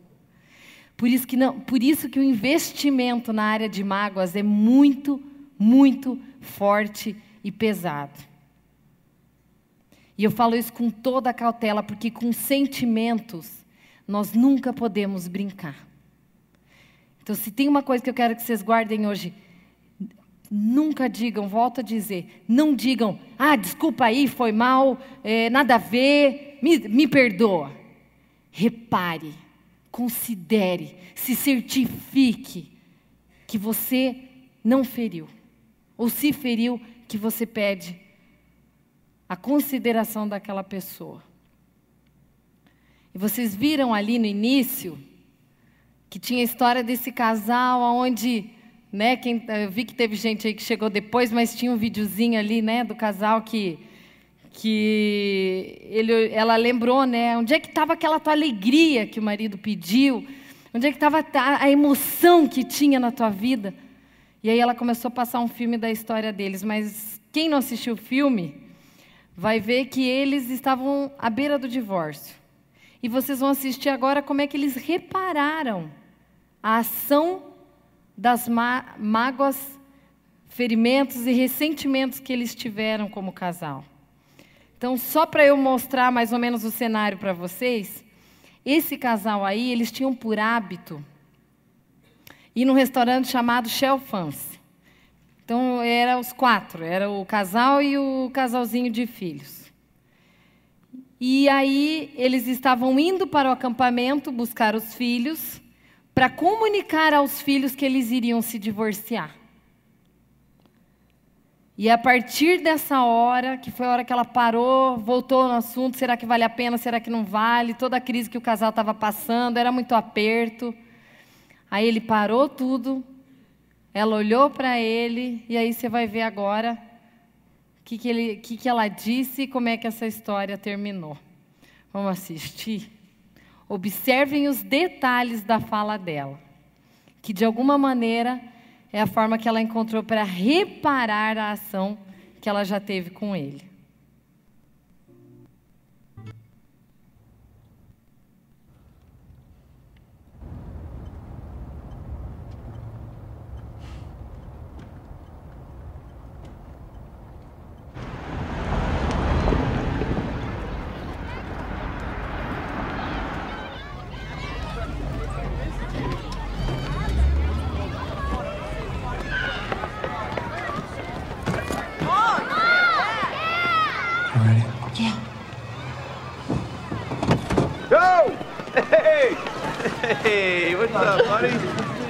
Por isso que, não, por isso que o investimento na área de mágoas é muito, muito forte e pesado. E eu falo isso com toda a cautela, porque com sentimentos nós nunca podemos brincar. Então, se tem uma coisa que eu quero que vocês guardem hoje, Nunca digam, volto a dizer, não digam, ah, desculpa aí, foi mal, é, nada a ver, me, me perdoa. Repare, considere, se certifique que você não feriu. Ou se feriu, que você pede a consideração daquela pessoa. E vocês viram ali no início que tinha a história desse casal onde né? Quem, eu vi que teve gente aí que chegou depois, mas tinha um videozinho ali, né, do casal que que ele, ela lembrou, né? Onde é que estava aquela tua alegria que o marido pediu? Onde é que estava a emoção que tinha na tua vida? E aí ela começou a passar um filme da história deles, mas quem não assistiu o filme vai ver que eles estavam à beira do divórcio. E vocês vão assistir agora como é que eles repararam a ação das mágoas, ferimentos e ressentimentos que eles tiveram como casal. Então, só para eu mostrar mais ou menos o cenário para vocês, esse casal aí, eles tinham por hábito ir num restaurante chamado Shelfans. Então, era os quatro, era o casal e o casalzinho de filhos. E aí, eles estavam indo para o acampamento buscar os filhos, para comunicar aos filhos que eles iriam se divorciar. E a partir dessa hora, que foi a hora que ela parou, voltou no assunto: será que vale a pena, será que não vale? Toda a crise que o casal estava passando, era muito aperto. Aí ele parou tudo, ela olhou para ele, e aí você vai ver agora o que, que, que, que ela disse e como é que essa história terminou. Vamos assistir? Observem os detalhes da fala dela, que de alguma maneira é a forma que ela encontrou para reparar a ação que ela já teve com ele. Up, buddy?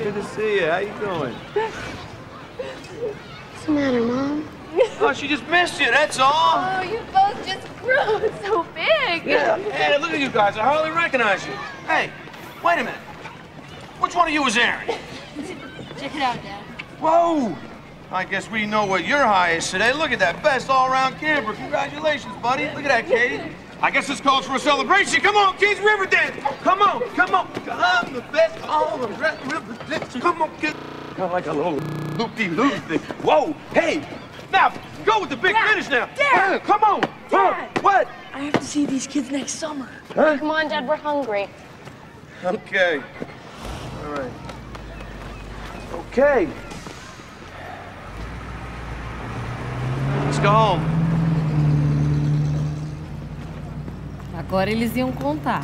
Good to see you. How you doing? What's the matter, Mom? Oh, she just missed you, that's all. Oh, you both just grew *laughs* so big. Yeah. Hey, look at you guys. I hardly recognize you. Hey, wait a minute. Which one of you is Aaron? Check it out, Dad. Whoa! I guess we know what your high is today. Look at that. Best all-around camper. Congratulations, buddy. Look at that, Katie. I guess this calls for a celebration. Come on, kids, river dance. Come on, come on. I'm the best all the rest river dance. Come on, kids. Kind of like a little loopy-loop thing. Whoa, hey. Now, go with the big finish now. Dad! Come on. Huh? What? I have to see these kids next summer. Huh? Come on, Dad, we're hungry. Okay. All right. Okay. Let's go home. Agora eles iam contar.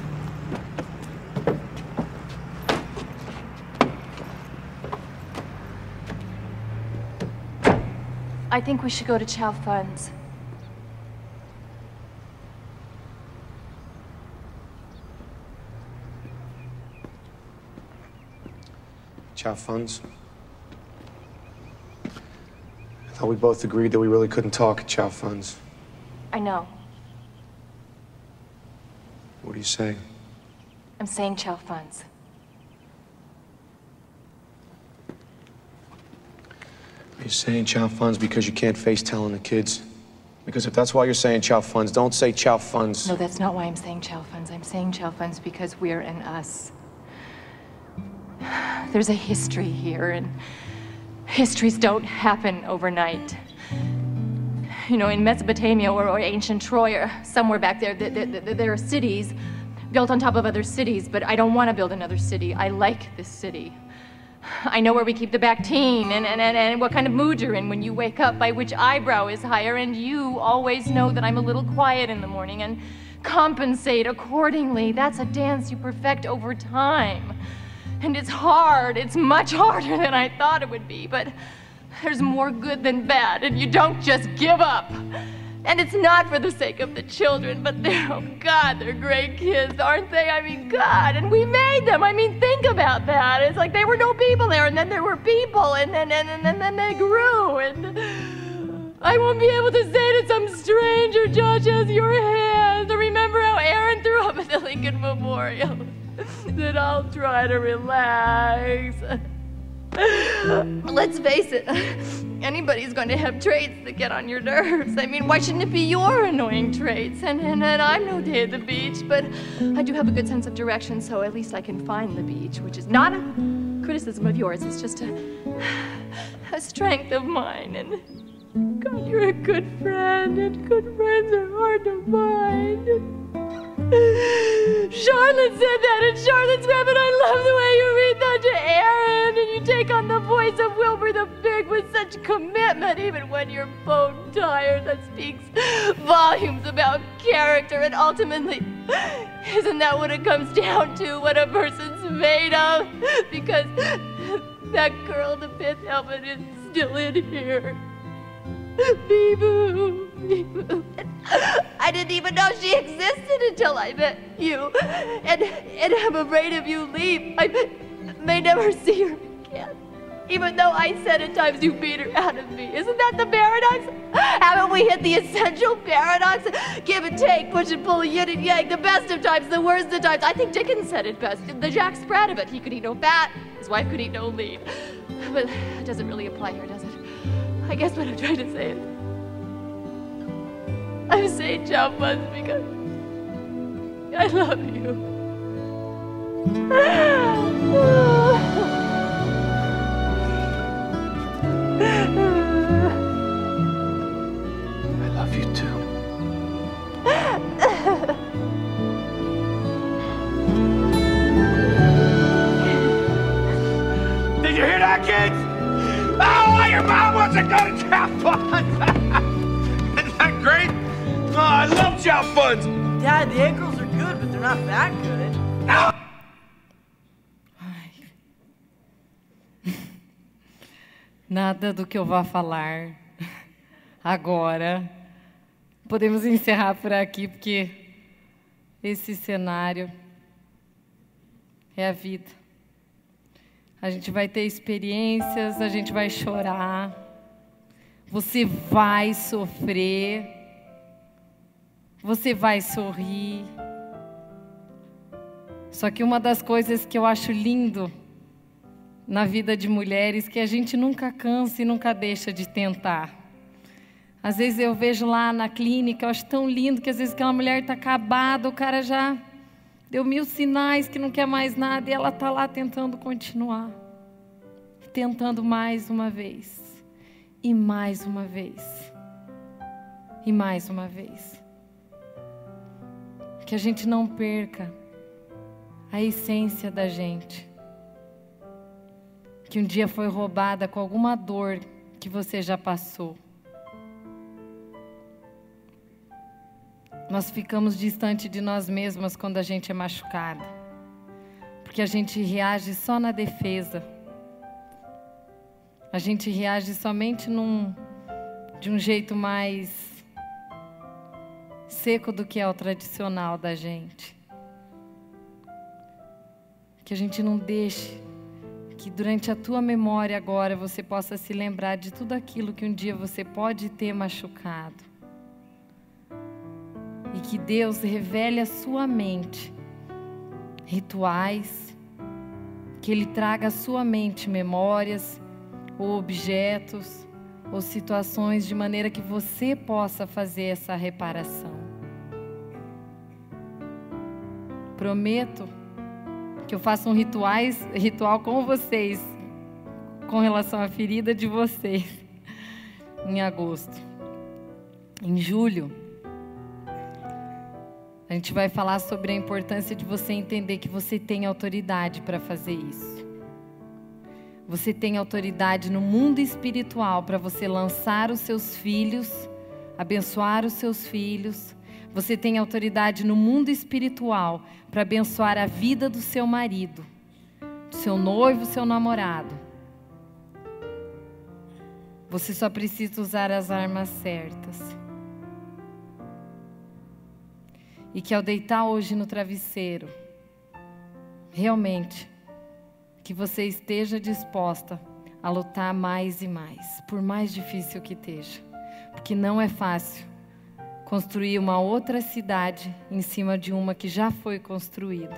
I think we should go to Chow Funds. Chow funds. I thought we both agreed that we really couldn't talk at Chow funds. I know. What do you say? I'm saying Chow Funds. Are you saying chow funds because you can't face telling the kids? Because if that's why you're saying chow funds, don't say chow funds. No, that's not why I'm saying Chow Funds. I'm saying Chow Funds because we're in us. *sighs* There's a history here, and histories don't happen overnight. *laughs* You know, in Mesopotamia or, or ancient Troy or somewhere back there, th- th- th- there are cities built on top of other cities, but I don't want to build another city. I like this city. I know where we keep the Bactine and, and, and, and what kind of mood you're in when you wake up, by which eyebrow is higher, and you always know that I'm a little quiet in the morning and compensate accordingly. That's a dance you perfect over time. And it's hard. It's much *laughs* harder than I thought it would be, but there's more good than bad, and you don't just give up. And it's not for the sake of the children, but they're, oh God, they're great kids, aren't they? I mean, God, and we made them. I mean, think about that. It's like they were no people there, and then there were people, and then, and, and, and then they grew, and I won't be able to say to some stranger, Josh has your hands, or remember how Aaron threw up at the Lincoln Memorial. *laughs* that I'll try to relax. *laughs* Let's face it, anybody's going to have traits that get on your nerves. I mean, why shouldn't it be your annoying traits? And, and, and I'm no day at the beach, but I do have a good sense of direction, so at least I can find the beach, which is not a criticism of yours, it's just a, a strength of mine. And God, you're a good friend, and good friends are hard to find. Charlotte said that in Charlotte's Web, and I love the way you read that to Aaron, and you take on the voice of Wilbur the Big with such commitment, even when you're bone tired. That speaks volumes about character, and ultimately, isn't that what it comes down to? What a person's made of? Because that girl, the fifth helmet, is still in here. Bee-boo. I didn't even know she existed until I met you. And, and I'm afraid if you leave, I may never see her again. Even though I said at times you beat her out of me. Isn't that the paradox? Haven't we hit the essential paradox? Give and take, push and pull, yin and yang, the best of times, the worst of times. I think Dickens said it best. The Jack Sprat of it. He could eat no fat, his wife could eat no lean. But it doesn't really apply here, does it? I guess what I'm trying to say is I'm saying Chow Funds because I love you. I love you too. Did you hear that, kids? Oh, your mom wants to go to Chow Funds. *laughs* Isn't that great? Oh, I love Chow Funds. Dad, the egg rolls are good, but they're not that good. *laughs* Nada do que eu vá falar agora. Podemos encerrar por aqui, porque esse cenário é a vida. a gente vai ter experiências, a gente vai chorar, você vai sofrer, você vai sorrir. Só que uma das coisas que eu acho lindo na vida de mulheres que a gente nunca cansa e nunca deixa de tentar. Às vezes eu vejo lá na clínica, eu acho tão lindo que às vezes aquela mulher está acabada, o cara já deu mil sinais que não quer mais nada e ela está lá tentando continuar. Tentando mais uma vez. E mais uma vez. E mais uma vez. Que a gente não perca a essência da gente. Que um dia foi roubada com alguma dor que você já passou. Nós ficamos distante de nós mesmas quando a gente é machucada. Porque a gente reage só na defesa. A gente reage somente num, de um jeito mais seco do que é o tradicional da gente. Que a gente não deixe que durante a tua memória agora você possa se lembrar de tudo aquilo que um dia você pode ter machucado e que Deus revele à sua mente rituais, que Ele traga à sua mente memórias ou objetos ou situações de maneira que você possa fazer essa reparação. Prometo que eu faço um rituais, ritual com vocês com relação à ferida de vocês *laughs* em agosto. Em julho, a gente vai falar sobre a importância de você entender que você tem autoridade para fazer isso. Você tem autoridade no mundo espiritual para você lançar os seus filhos, abençoar os seus filhos. Você tem autoridade no mundo espiritual para abençoar a vida do seu marido, do seu noivo, seu namorado. Você só precisa usar as armas certas. E que ao deitar hoje no travesseiro, realmente, que você esteja disposta a lutar mais e mais, por mais difícil que esteja. Porque não é fácil construir uma outra cidade em cima de uma que já foi construída,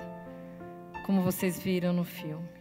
como vocês viram no filme.